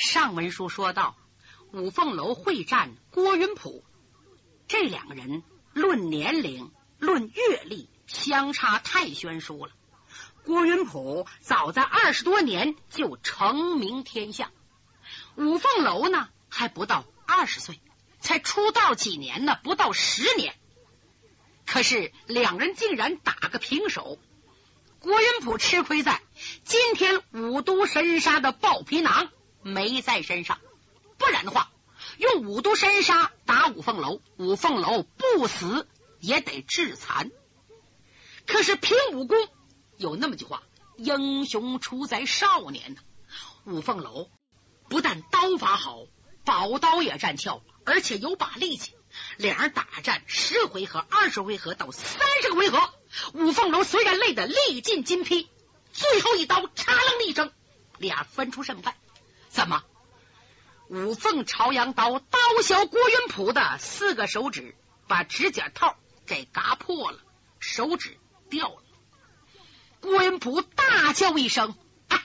上文书说到，五凤楼会战郭云普，这两个人论年龄、论阅历，相差太悬殊了。郭云普早在二十多年就成名天下，五凤楼呢还不到二十岁，才出道几年呢，不到十年。可是两人竟然打个平手。郭云普吃亏在今天五都神杀的暴皮囊没在身上，不然的话，用五毒神杀打五凤楼，五凤楼不死也得致残。可是凭武功。有那么句话，英雄出在少年呢。五凤楼不但刀法好，宝刀也占鞘，而且有把力气。两人打战十回合、二十回合到三十个回合，五凤楼虽然累得力尽筋疲，最后一刀嚓楞一声，俩分出胜败。怎么？五凤朝阳刀刀削郭云普的四个手指，把指甲套给嘎破了，手指掉了。郭云普大叫一声：“哎，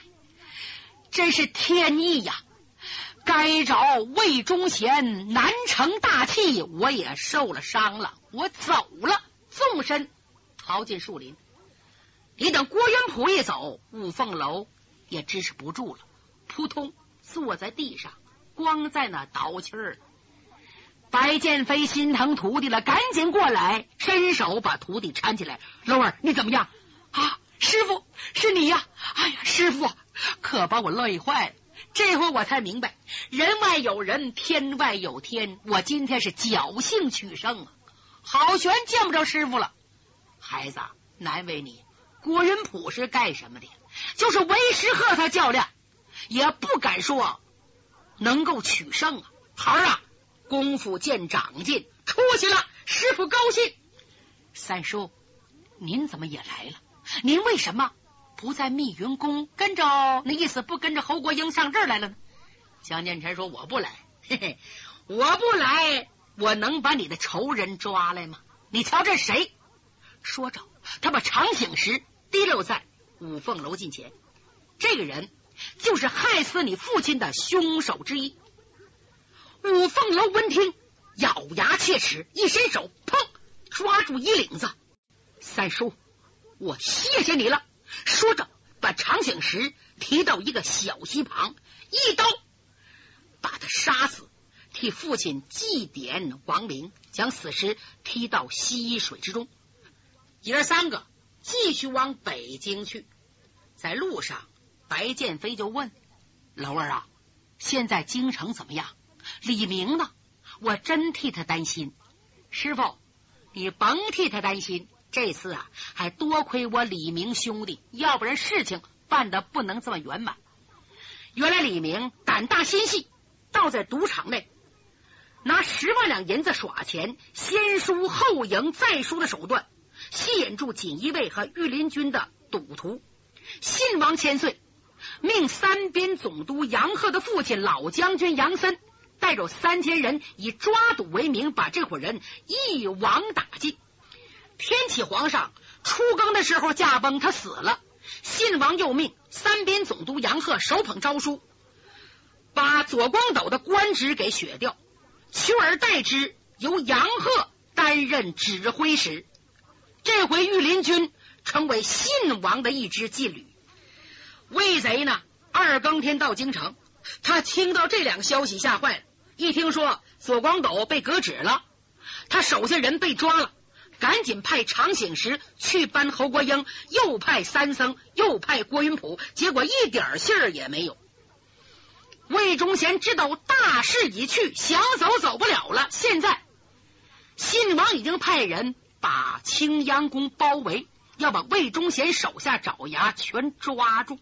真是天意呀！该着魏忠贤难成大器，我也受了伤了，我走了，纵身逃进树林。你等郭云普一走，五凤楼也支持不住了，扑通坐在地上，光在那倒气儿。白剑飞心疼徒弟了，赶紧过来，伸手把徒弟搀起来。龙儿，你怎么样？啊？”师傅，是你呀！哎呀，师傅，可把我累坏了。这回我才明白，人外有人，天外有天。我今天是侥幸取胜啊！好悬见不着师傅了。孩子，难为你。郭云普是干什么的？就是为师和他较量，也不敢说能够取胜啊。孩儿啊，功夫见长进，出息了，师傅高兴。三叔，您怎么也来了？您为什么不在密云宫跟着？那意思不跟着侯国英上这儿来了呢？江建成说：“我不来，嘿嘿，我不来，我能把你的仇人抓来吗？你瞧这谁？”说着，他把长醒石提溜在五凤楼近前。这个人就是害死你父亲的凶手之一。五凤楼闻听，咬牙切齿，一伸手，砰，抓住衣领子，三叔。我谢谢你了。说着，把长醒石提到一个小溪旁，一刀把他杀死，替父亲祭奠亡灵，将死尸踢到溪水之中。爷儿三个继续往北京去。在路上，白剑飞就问老二啊：“现在京城怎么样？李明呢？我真替他担心。师傅，你甭替他担心。”这次啊，还多亏我李明兄弟，要不然事情办的不能这么圆满。原来李明胆大心细，倒在赌场内拿十万两银子耍钱，先输后赢再输的手段，吸引住锦衣卫和御林军的赌徒。信王千岁命三边总督杨鹤的父亲老将军杨森带着三千人，以抓赌为名，把这伙人一网打尽。天启皇上出更的时候驾崩，他死了。信王又命三边总督杨鹤手捧诏书，把左光斗的官职给削掉，取而代之由杨鹤担任指挥使。这回御林军成为信王的一支劲旅。魏贼呢，二更天到京城，他听到这两个消息，吓坏了。一听说左光斗被革职了，他手下人被抓了。赶紧派长醒时去搬侯国英，又派三僧，又派郭云普，结果一点信儿也没有。魏忠贤知道大势已去，想走走不了了。现在信王已经派人把青阳宫包围，要把魏忠贤手下爪牙全抓住。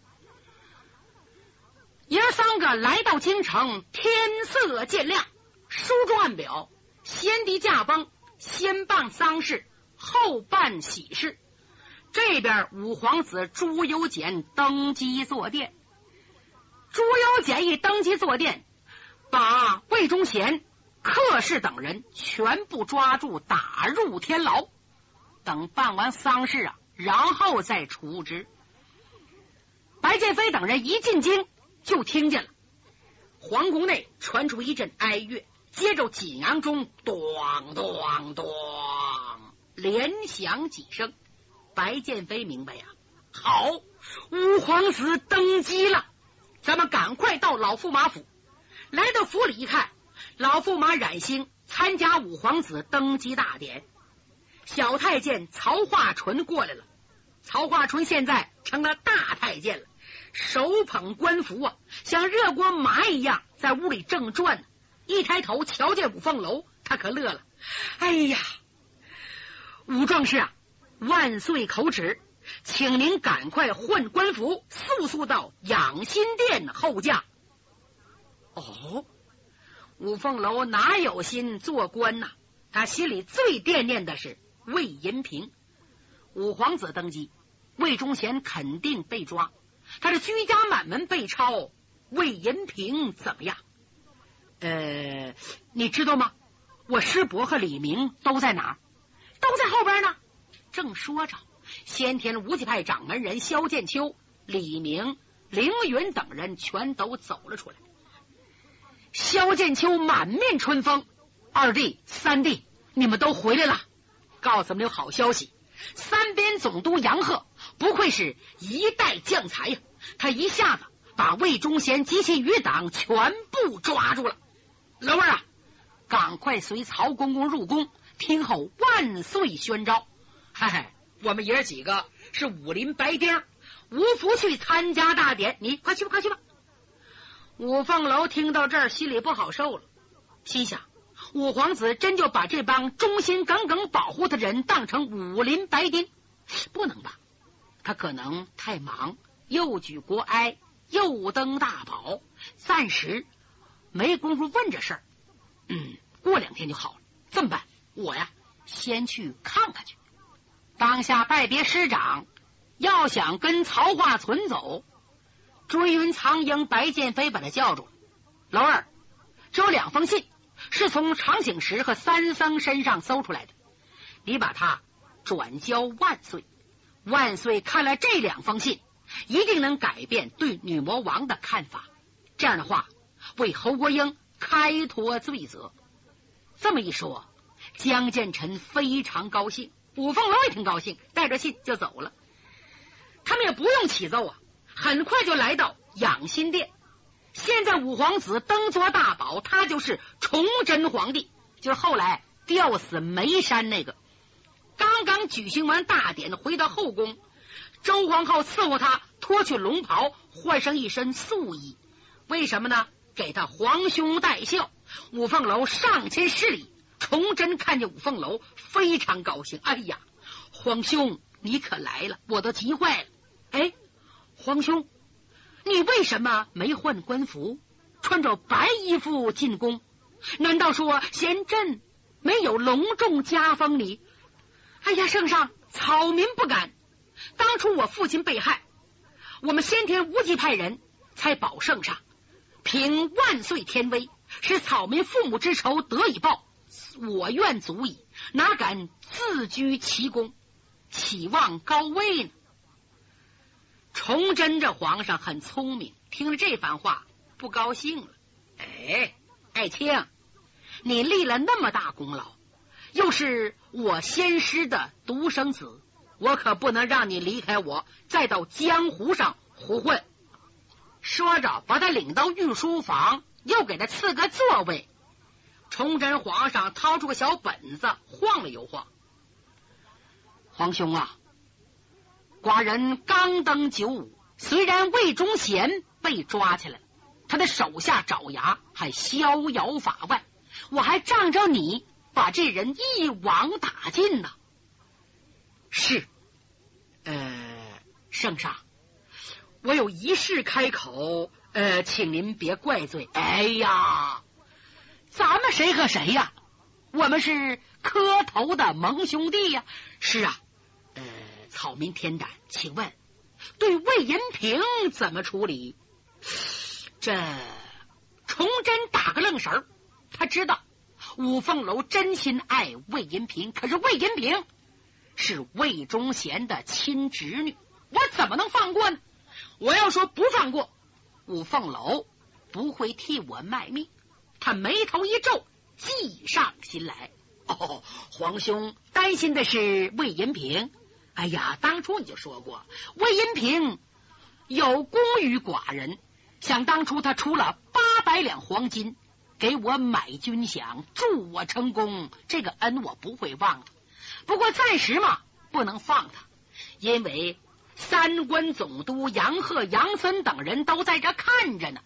爷三个来到京城，天色渐亮，书中暗表，先帝驾崩。先办丧事，后办喜事。这边五皇子朱由检登基坐殿。朱由检一登基坐殿，把魏忠贤、客氏等人全部抓住，打入天牢。等办完丧事啊，然后再处置。白剑飞等人一进京，就听见了皇宫内传出一阵哀乐，接着锦囊中咚咚咚连响几声。白剑飞明白呀，好，五皇子登基了，咱们赶快到老驸马府。来到府里一看，老驸马冉兴参加五皇子登基大典，小太监曹化淳过来了。曹化淳现在成了大太监了，手捧官服啊，像热锅麻一样在屋里正转呢。一抬头瞧见五凤楼，他可乐了。哎呀，五壮士啊！万岁口旨，请您赶快换官服，速速到养心殿候驾。哦，五凤楼哪有心做官呐？他心里最惦念的是魏银平。五皇子登基，魏忠贤肯定被抓。他是居家满门被抄，魏银平怎么样？呃，你知道吗？我师伯和李明都在哪儿？都在后边呢。正说着，先天无极派掌门人萧剑秋、李明、凌云等人全都走了出来。萧剑秋满面春风：“二弟、三弟，你们都回来了，告诉你们有好消息。三边总督杨鹤不愧是一代将才呀，他一下子把魏忠贤及其余党全部抓住了。老二啊，赶快随曹公公入宫，听候万岁宣召。”嗨嗨，我们爷儿几个是武林白丁，无福去参加大典。你快去吧，快去吧！五凤楼听到这儿，心里不好受了，心想：五皇子真就把这帮忠心耿耿保护的人当成武林白丁？不能吧？他可能太忙，又举国哀，又登大宝，暂时没工夫问这事儿。嗯，过两天就好了。这么办？我呀，先去看看去。当下拜别师长，要想跟曹化存走，追云苍鹰白剑飞把他叫住了。老二，这有两封信，是从长醒石和三僧身上搜出来的，你把它转交万岁。万岁看了这两封信，一定能改变对女魔王的看法。这样的话，为侯国英开脱罪责。这么一说，江建臣非常高兴。五凤楼也挺高兴，带着信就走了。他们也不用起奏啊，很快就来到养心殿。现在五皇子登坐大宝，他就是崇祯皇帝，就是后来吊死眉山那个。刚刚举行完大典，回到后宫，周皇后伺候他脱去龙袍，换上一身素衣。为什么呢？给他皇兄戴孝。五凤楼上前施礼。崇祯看见五凤楼，非常高兴。哎呀，皇兄，你可来了，我都急坏了。哎，皇兄，你为什么没换官服，穿着白衣服进宫？难道说贤朕没有隆重加封你？哎呀，圣上，草民不敢。当初我父亲被害，我们先天无极派人才保圣上，凭万岁天威，使草民父母之仇得以报。我愿足矣，哪敢自居其功，期望高位呢？崇祯这皇上很聪明，听了这番话不高兴了。哎，爱卿，你立了那么大功劳，又是我先师的独生子，我可不能让你离开我，再到江湖上胡混。说着，把他领到御书房，又给他赐个座位。崇祯皇上掏出个小本子，晃了又晃。皇兄啊，寡人刚登九五，虽然魏忠贤被抓起来，他的手下爪牙还逍遥法外，我还仗着你把这人一网打尽呢。是，呃，圣上，我有一事开口，呃，请您别怪罪。哎呀。咱们谁和谁呀？我们是磕头的盟兄弟呀！是啊，呃，草民天胆，请问对魏银平怎么处理？这崇祯打个愣神儿，他知道五凤楼真心爱魏银平，可是魏银平是魏忠贤的亲侄女，我怎么能放过呢？我要说不放过，五凤楼不会替我卖命。他眉头一皱，计上心来。哦，皇兄担心的是魏银平。哎呀，当初你就说过，魏银平有功于寡人。想当初他出了八百两黄金给我买军饷，助我成功，这个恩我不会忘的。不过暂时嘛，不能放他，因为三关总督杨鹤、杨森等人都在这看着呢。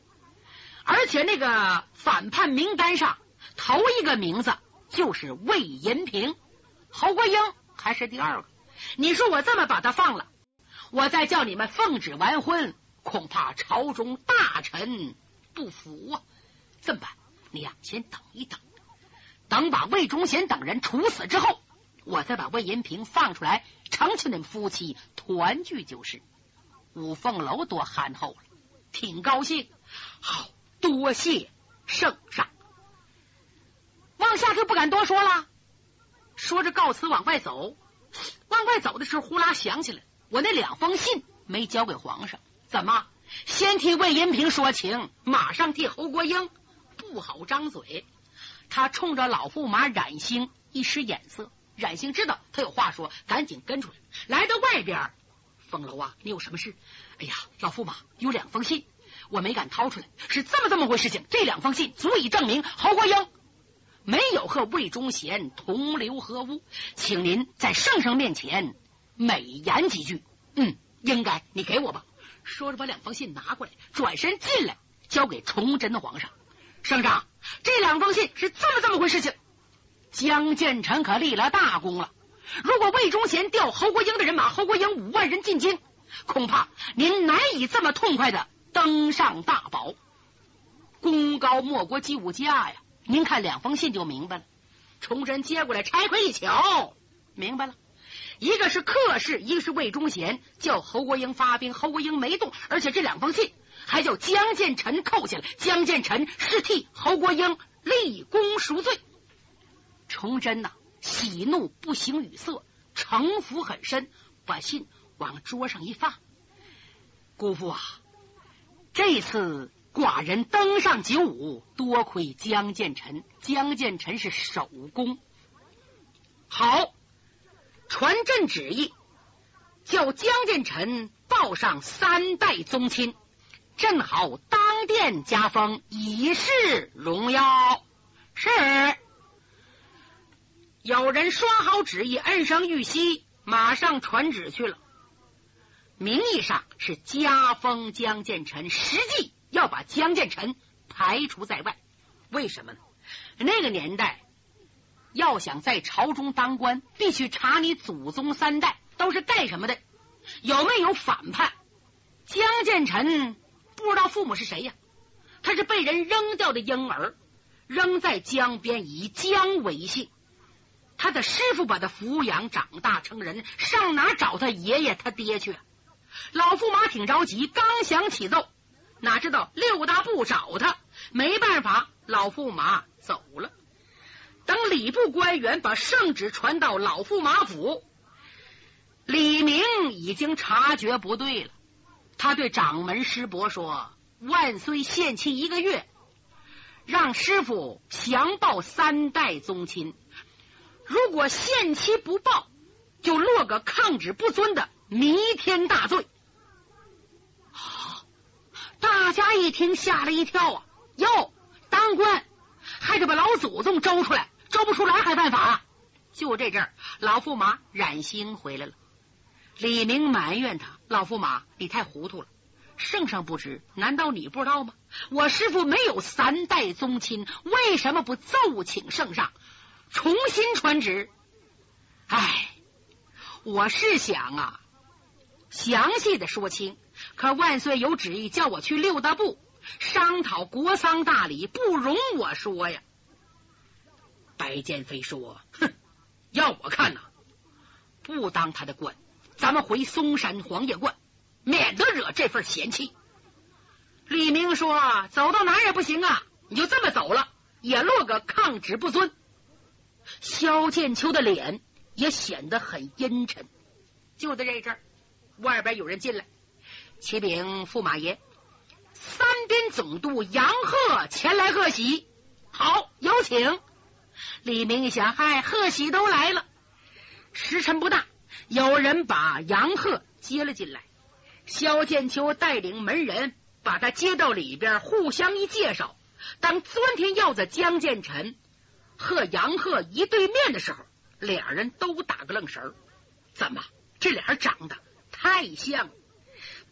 而且那个反叛名单上头一个名字就是魏银平，侯国英还是第二个。你说我这么把他放了，我再叫你们奉旨完婚，恐怕朝中大臣不服啊！这么办？你呀，先等一等，等把魏忠贤等人处死之后，我再把魏银平放出来，成全你们夫妻团聚就是。五凤楼多憨厚了，挺高兴。好。多谢圣上，往下就不敢多说了。说着告辞往外走，往外走的时候，呼啦想起来，我那两封信没交给皇上。怎么？先替魏银平说情，马上替侯国英不好张嘴。他冲着老驸马冉兴一使眼色，冉兴知道他有话说，赶紧跟出来。来到外边，凤楼啊，你有什么事？哎呀，老驸马有两封信。我没敢掏出来，是这么这么回事情。这两封信足以证明侯国英没有和魏忠贤同流合污，请您在圣上面前美言几句。嗯，应该你给我吧。说着把两封信拿过来，转身进来交给崇祯的皇上。圣上，这两封信是这么这么回事情。江建成可立了大功了。如果魏忠贤调侯国英的人马，侯国英五万人进京，恐怕您难以这么痛快的。登上大宝，功高莫过姬武家呀！您看两封信就明白了。崇祯接过来拆开一瞧，明白了，一个是客氏，一个是魏忠贤，叫侯国英发兵，侯国英没动，而且这两封信还叫江建成扣下来，江建成是替侯国英立功赎罪。崇祯呐，喜怒不形于色，城府很深，把信往桌上一放，姑父啊。这次寡人登上九五，多亏江建臣。江建臣是首功，好，传朕旨意，叫江建臣报上三代宗亲，正好当殿加封，以示荣耀。是，有人刷好旨意，摁上玉玺，马上传旨去了。名义上是加封江建臣，实际要把江建臣排除在外。为什么呢？那个年代，要想在朝中当官，必须查你祖宗三代都是干什么的，有没有反叛。江建臣不知道父母是谁呀？他是被人扔掉的婴儿，扔在江边，以江为姓。他的师傅把他抚养长大成人，上哪找他爷爷他爹去？老驸马挺着急，刚想起奏，哪知道六大部找他，没办法，老驸马走了。等礼部官员把圣旨传到老驸马府，李明已经察觉不对了。他对掌门师伯说：“万岁限期一个月，让师傅详报三代宗亲。如果限期不报，就落个抗旨不遵的。”弥天大罪！大家一听吓了一跳啊！哟，当官还得把老祖宗招出来，招不出来还犯法？就这阵儿，老驸马冉兴回来了。李明埋怨他：“老驸马，你太糊涂了，圣上不知，难道你不知道吗？我师傅没有三代宗亲，为什么不奏请圣上重新传旨？哎，我是想啊。”详细的说清，可万岁有旨意，叫我去六大部商讨国丧大礼，不容我说呀。白剑飞说：“哼，要我看呐，不当他的官，咱们回嵩山黄叶观，免得惹这份嫌弃。”李明说：“走到哪也不行啊，你就这么走了，也落个抗旨不遵。”萧剑秋的脸也显得很阴沉。就在这阵儿。外边有人进来，启禀驸马爷，三边总督杨鹤前来贺喜。好，有请。李明一想，嗨，贺喜都来了。时辰不大，有人把杨鹤接了进来。萧剑秋带领门人把他接到里边，互相一介绍。当钻天鹞子江建臣和杨鹤一对面的时候，俩人都打个愣神儿。怎么，这俩人长得太像？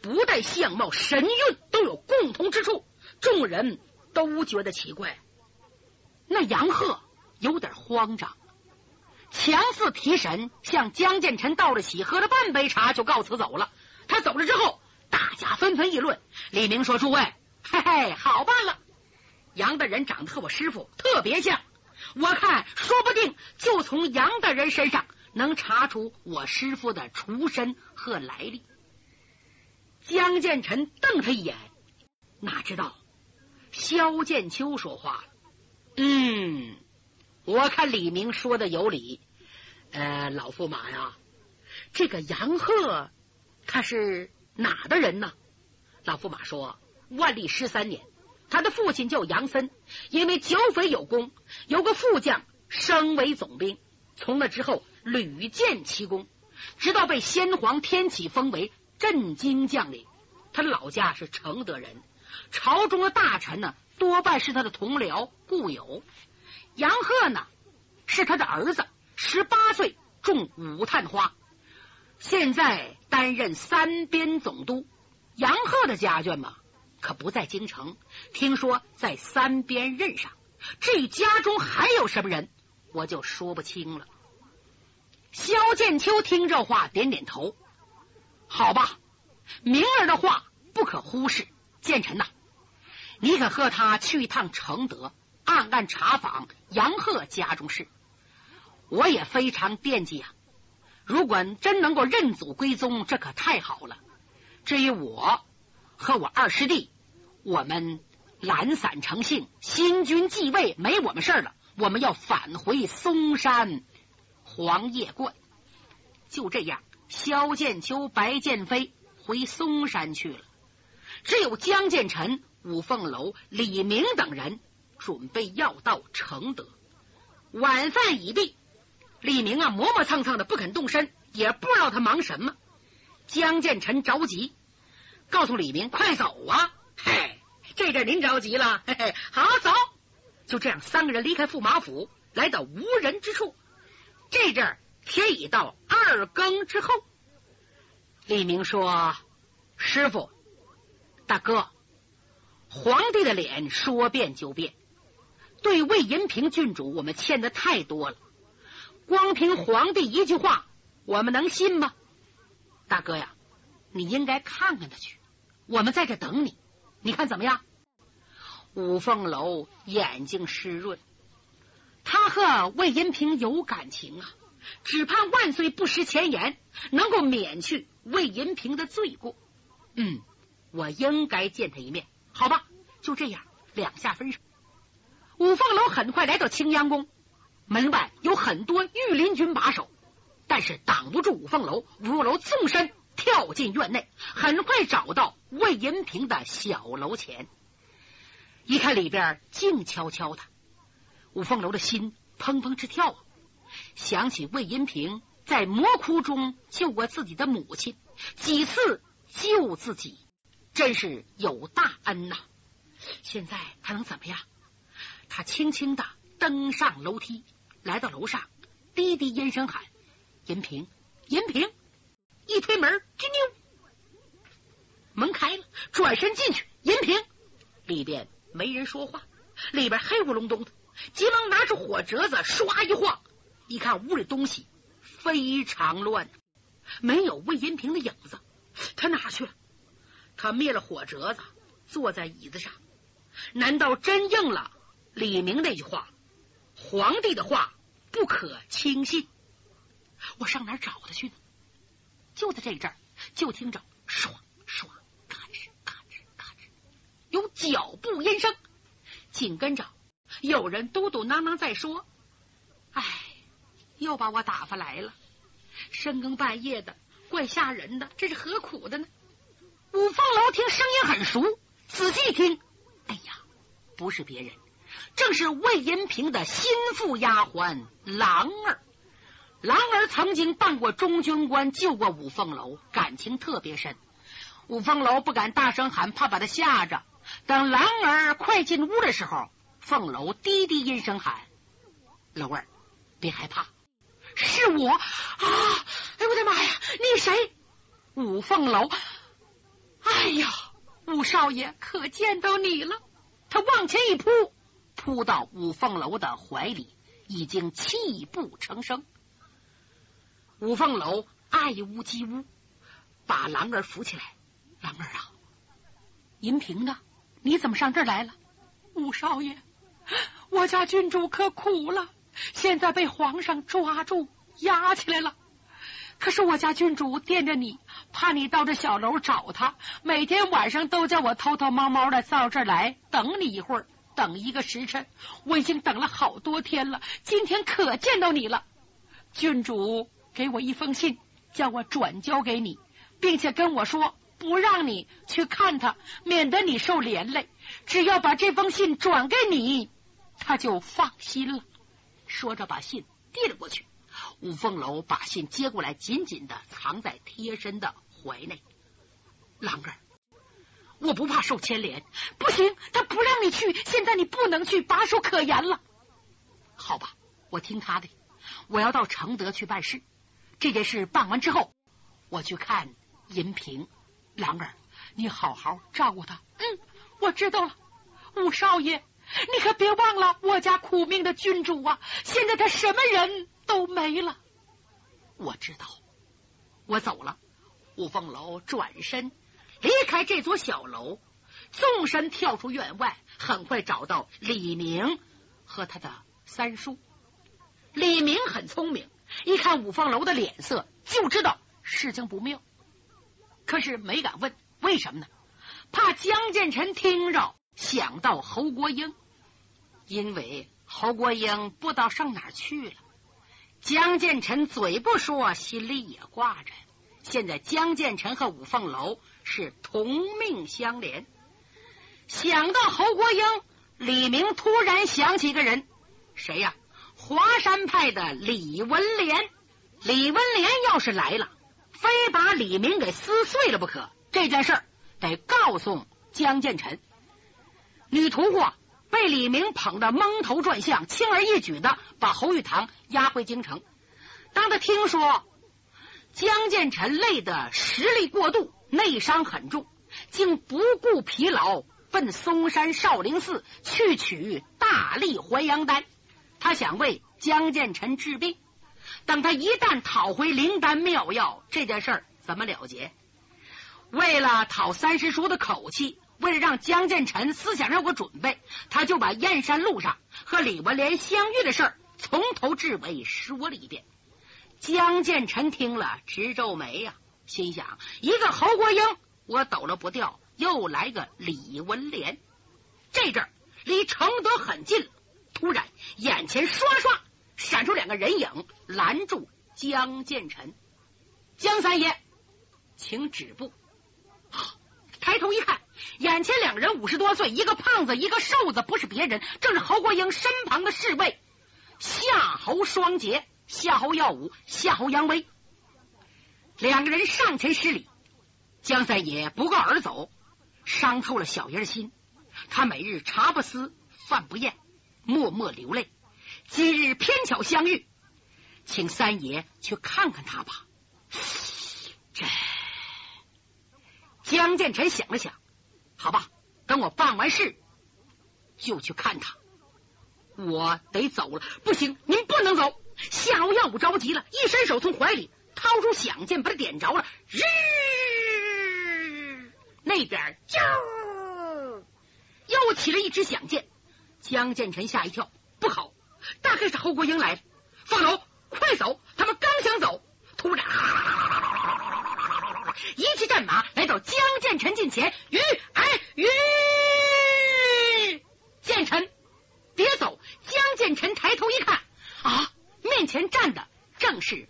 不但相貌、神韵都有共同之处，众人都觉得奇怪。那杨鹤有点慌张，强似提神，向江建臣道了喜，喝了半杯茶就告辞走了。他走了之后，大家纷纷议论。李明说：“诸位，嘿嘿，好办了。杨大人长得和我师傅特别像，我看说不定就从杨大人身上能查出我师傅的出身和来历。”江建臣瞪他一眼，哪知道萧剑秋说话了。嗯，我看李明说的有理。呃，老驸马呀，这个杨鹤他是哪的人呢？老驸马说，万历十三年，他的父亲叫杨森，因为剿匪有功，有个副将升为总兵，从那之后屡建奇功，直到被先皇天启封为镇京将领。他的老家是承德人，朝中的大臣呢？多半是他的同僚故友，杨鹤呢是他的儿子，十八岁中武探花，现在担任三边总督。杨鹤的家眷嘛，可不在京城，听说在三边任上。至于家中还有什么人，我就说不清了。萧剑秋听这话，点点头。好吧，明儿的话不可忽视。剑臣呐。你可和他去一趟承德，暗暗查访杨鹤家中事。我也非常惦记啊！如果真能够认祖归宗，这可太好了。至于我和我二师弟，我们懒散成性，新君继位没我们事了。我们要返回嵩山黄叶观。就这样，萧剑秋、白剑飞回嵩山去了，只有江建臣。五凤楼、李明等人准备要到承德。晚饭已毕，李明啊磨磨蹭蹭的不肯动身，也不知道他忙什么。江建臣着急，告诉李明：“快走啊！”嘿，这阵您着急了，嘿嘿，好走。就这样，三个人离开驸马府，来到无人之处。这阵天已到二更之后。李明说：“师傅，大哥。”皇帝的脸说变就变，对魏银平郡主，我们欠的太多了。光凭皇帝一句话，我们能信吗？大哥呀，你应该看看他去。我们在这等你，你看怎么样？五凤楼眼睛湿润，他和魏银平有感情啊，只盼万岁不失前言，能够免去魏银平的罪过。嗯，我应该见他一面。好吧，就这样，两下分手。五凤楼很快来到青阳宫，门外有很多御林军把守，但是挡不住五凤楼。五凤楼纵身跳进院内，很快找到魏银平的小楼前，一看里边静悄悄的，五凤楼的心砰砰直跳，想起魏银平在魔窟中救过自己的母亲，几次救自己。真是有大恩呐！现在他能怎么样？他轻轻的登上楼梯，来到楼上，低低阴声喊：“银平，银平！”一推门，吱扭，门开了，转身进去，银平里边没人说话，里边黑咕隆咚的，急忙拿出火折子，唰一晃，一看屋里东西非常乱，没有魏银平的影子，他哪去了？他灭了火折子，坐在椅子上。难道真应了李明那句话？皇帝的话不可轻信。我上哪找他去呢？就在这阵儿，就听着唰唰，嘎吱嘎吱嘎吱，有脚步音声。紧跟着有人嘟嘟囔囔在说：“哎，又把我打发来了。深更半夜的，怪吓人的。这是何苦的呢？”五凤楼听声音很熟，仔细听，哎呀，不是别人，正是魏银平的心腹丫鬟郎儿。郎儿曾经当过中军官，救过五凤楼，感情特别深。五凤楼不敢大声喊，怕把他吓着。等郎儿快进屋的时候，凤楼低低阴声喊：“楼儿，别害怕，是我啊！哎我的妈呀，你谁？”五凤楼，哎呀，五少爷可见到你了。他往前一扑，扑到五凤楼的怀里，已经泣不成声。五凤楼爱屋及乌，把郎儿扶起来。郎儿啊，银平呢？你怎么上这儿来了？五少爷，我家郡主可苦了，现在被皇上抓住押起来了。可是我家郡主惦着你，怕你到这小楼找他，每天晚上都叫我偷偷摸摸的到这儿来等你一会儿，等一个时辰。我已经等了好多天了，今天可见到你了。郡主。给我一封信，叫我转交给你，并且跟我说不让你去看他，免得你受连累。只要把这封信转给你，他就放心了。说着，把信递了过去。五凤楼把信接过来，紧紧的藏在贴身的怀内。郎儿，我不怕受牵连。不行，他不让你去，现在你不能去，把守可严了。好吧，我听他的，我要到承德去办事。这件事办完之后，我去看银平。兰儿，你好好照顾他。嗯，我知道了。五少爷，你可别忘了我家苦命的郡主啊！现在他什么人都没了。我知道，我走了。五凤楼转身离开这座小楼，纵身跳出院外，很快找到李明和他的三叔。李明很聪明。一看五凤楼的脸色，就知道事情不妙，可是没敢问为什么呢？怕江建成听着想到侯国英，因为侯国英不知道上哪去了。江建成嘴不说，心里也挂着。现在江建成和五凤楼是同命相连。想到侯国英，李明突然想起一个人，谁呀？华山派的李文莲，李文莲要是来了，非把李明给撕碎了不可。这件事儿得告诉江建成。女屠户被李明捧得蒙头转向，轻而易举的把侯玉堂押回京城。当他听说江建成累得实力过度，内伤很重，竟不顾疲劳奔嵩山少林寺去取大力还阳丹。他想为江建成治病，等他一旦讨回灵丹妙药，这件事儿怎么了结？为了讨三师叔的口气，为了让江建成思想上有个准备，他就把燕山路上和李文莲相遇的事儿从头至尾说了一遍。江建成听了直皱眉呀，心想：一个侯国英我抖了不掉，又来个李文莲，这阵儿离承德很近。突然，眼前刷刷闪出两个人影，拦住江建成。江三爷，请止步。抬头一看，眼前两个人五十多岁，一个胖子，一个瘦子，不是别人，正是侯国英身旁的侍卫夏侯双杰、夏侯耀武、夏侯扬威。两个人上前施礼，江三爷不告而走，伤透了小爷的心。他每日茶不思，饭不厌。默默流泪，今日偏巧相遇，请三爷去看看他吧。这江建成想了想，好吧，等我办完事就去看他。我得走了，不行，您不能走。夏侯耀武着急了，一伸手从怀里掏出响箭把他点着了，日，那边啾，又起了一支响箭。江建臣吓一跳，不好，大概是侯国英来了。放手，快走！他们刚想走，突然，一骑战马来到江建臣近前，于哎于，建臣，别走！江建臣抬头一看，啊，面前站的正是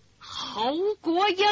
侯国英。